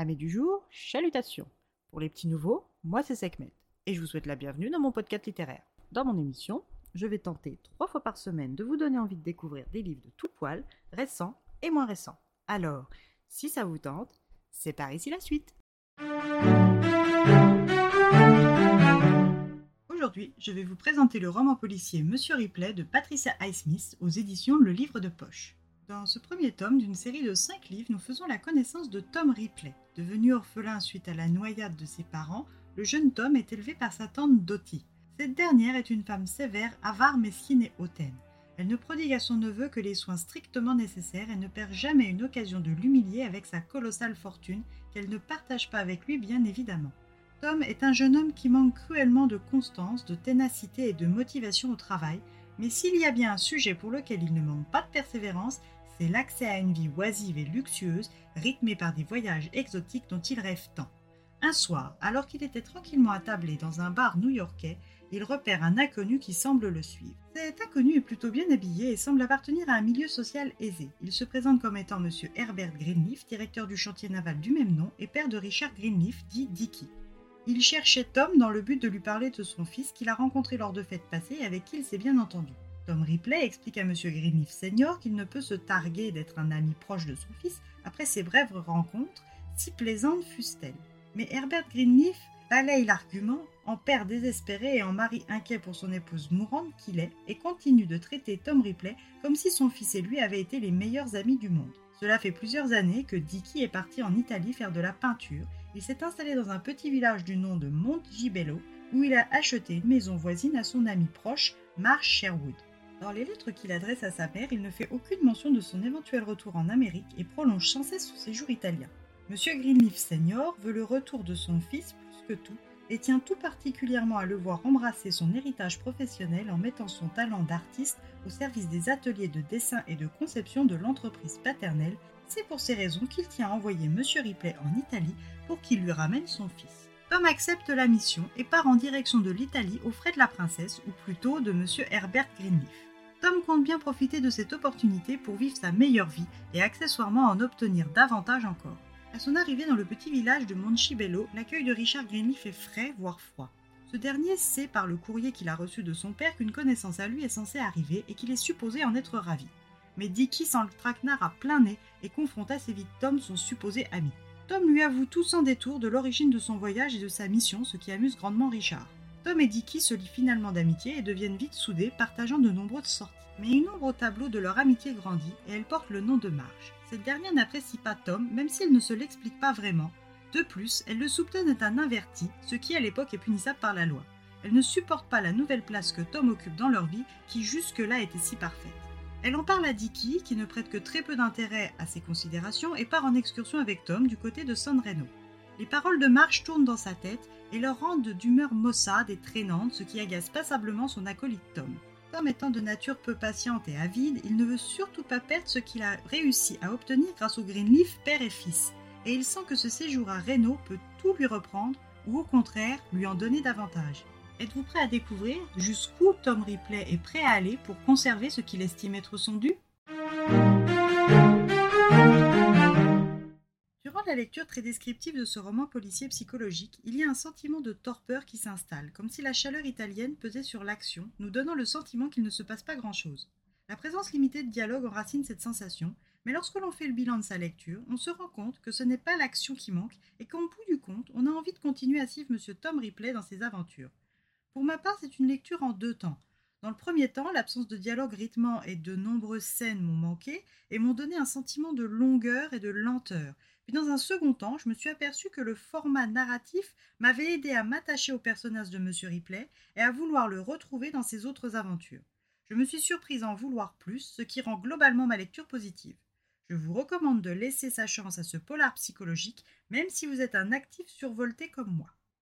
Amis du jour, chalutations. Pour les petits nouveaux, moi c'est Sekhmet et je vous souhaite la bienvenue dans mon podcast littéraire. Dans mon émission, je vais tenter trois fois par semaine de vous donner envie de découvrir des livres de tout poil, récents et moins récents. Alors, si ça vous tente, c'est par ici la suite. Aujourd'hui, je vais vous présenter le roman policier Monsieur Ripley de Patricia Highsmith aux éditions Le Livre de Poche. Dans ce premier tome d'une série de cinq livres, nous faisons la connaissance de Tom Ripley. Devenu orphelin suite à la noyade de ses parents, le jeune Tom est élevé par sa tante Dottie. Cette dernière est une femme sévère, avare, mesquine et hautaine. Elle ne prodigue à son neveu que les soins strictement nécessaires et ne perd jamais une occasion de l'humilier avec sa colossale fortune qu'elle ne partage pas avec lui bien évidemment. Tom est un jeune homme qui manque cruellement de constance, de ténacité et de motivation au travail, mais s'il y a bien un sujet pour lequel il ne manque pas de persévérance, l'accès à une vie oisive et luxueuse, rythmée par des voyages exotiques dont il rêve tant. Un soir, alors qu'il était tranquillement attablé dans un bar new-yorkais, il repère un inconnu qui semble le suivre. Cet inconnu est plutôt bien habillé et semble appartenir à un milieu social aisé. Il se présente comme étant M. Herbert Greenleaf, directeur du chantier naval du même nom et père de Richard Greenleaf, dit Dicky. Il cherchait Tom dans le but de lui parler de son fils qu'il a rencontré lors de fêtes passées et avec qui il s'est bien entendu. Tom Ripley explique à M. Greenleaf Senior qu'il ne peut se targuer d'être un ami proche de son fils après ces brèves rencontres, si plaisantes fussent-elles. Mais Herbert Greenleaf balaye l'argument en père désespéré et en mari inquiet pour son épouse mourante qu'il est et continue de traiter Tom Ripley comme si son fils et lui avaient été les meilleurs amis du monde. Cela fait plusieurs années que Dicky est parti en Italie faire de la peinture. Il s'est installé dans un petit village du nom de Montgibello où il a acheté une maison voisine à son ami proche, Marsh Sherwood. Dans les lettres qu'il adresse à sa mère, il ne fait aucune mention de son éventuel retour en Amérique et prolonge sans cesse son séjour italien. Monsieur Greenleaf Senior veut le retour de son fils plus que tout et tient tout particulièrement à le voir embrasser son héritage professionnel en mettant son talent d'artiste au service des ateliers de dessin et de conception de l'entreprise paternelle. C'est pour ces raisons qu'il tient à envoyer Monsieur Ripley en Italie pour qu'il lui ramène son fils. Tom accepte la mission et part en direction de l'Italie aux frais de la princesse, ou plutôt de Monsieur Herbert Greenleaf. Tom compte bien profiter de cette opportunité pour vivre sa meilleure vie et accessoirement en obtenir davantage encore. À son arrivée dans le petit village de Montchibello, l'accueil de Richard Greenleaf est frais, voire froid. Ce dernier sait par le courrier qu'il a reçu de son père qu'une connaissance à lui est censée arriver et qu'il est supposé en être ravi. Mais Dicky sent le traquenard à plein nez et confronte assez vite Tom, son supposé ami. Tom lui avoue tout sans détour de l'origine de son voyage et de sa mission, ce qui amuse grandement Richard. Tom et Dicky se lient finalement d'amitié et deviennent vite soudés, partageant de nombreuses sorties. Mais une ombre au tableau de leur amitié grandit et elle porte le nom de Marge. Cette dernière n'apprécie pas Tom, même si elle ne se l'explique pas vraiment. De plus, elle le soupçonne d'être un inverti, ce qui à l'époque est punissable par la loi. Elle ne supporte pas la nouvelle place que Tom occupe dans leur vie, qui jusque-là était si parfaite. Elle en parle à Dicky, qui ne prête que très peu d'intérêt à ses considérations, et part en excursion avec Tom du côté de San Reno. Les paroles de Marge tournent dans sa tête et leur rendent d'humeur maussade et traînante, ce qui agace passablement son acolyte Tom. Tom étant de nature peu patiente et avide, il ne veut surtout pas perdre ce qu'il a réussi à obtenir grâce au Greenleaf père et fils, et il sent que ce séjour à Reno peut tout lui reprendre ou au contraire lui en donner davantage. Êtes-vous prêt à découvrir jusqu'où Tom Ripley est prêt à aller pour conserver ce qu'il estime être son dû? Lecture très descriptive de ce roman policier psychologique, il y a un sentiment de torpeur qui s'installe, comme si la chaleur italienne pesait sur l'action, nous donnant le sentiment qu'il ne se passe pas grand-chose. La présence limitée de dialogue enracine cette sensation, mais lorsque l'on fait le bilan de sa lecture, on se rend compte que ce n'est pas l'action qui manque et qu'en bout du compte, on a envie de continuer à suivre M. Tom Ripley dans ses aventures. Pour ma part, c'est une lecture en deux temps. Dans le premier temps, l'absence de dialogue rythmant et de nombreuses scènes m'ont manqué et m'ont donné un sentiment de longueur et de lenteur, dans un second temps, je me suis aperçu que le format narratif m'avait aidé à m'attacher au personnage de M. Ripley et à vouloir le retrouver dans ses autres aventures. Je me suis surprise à en vouloir plus, ce qui rend globalement ma lecture positive. Je vous recommande de laisser sa chance à ce polar psychologique, même si vous êtes un actif survolté comme moi.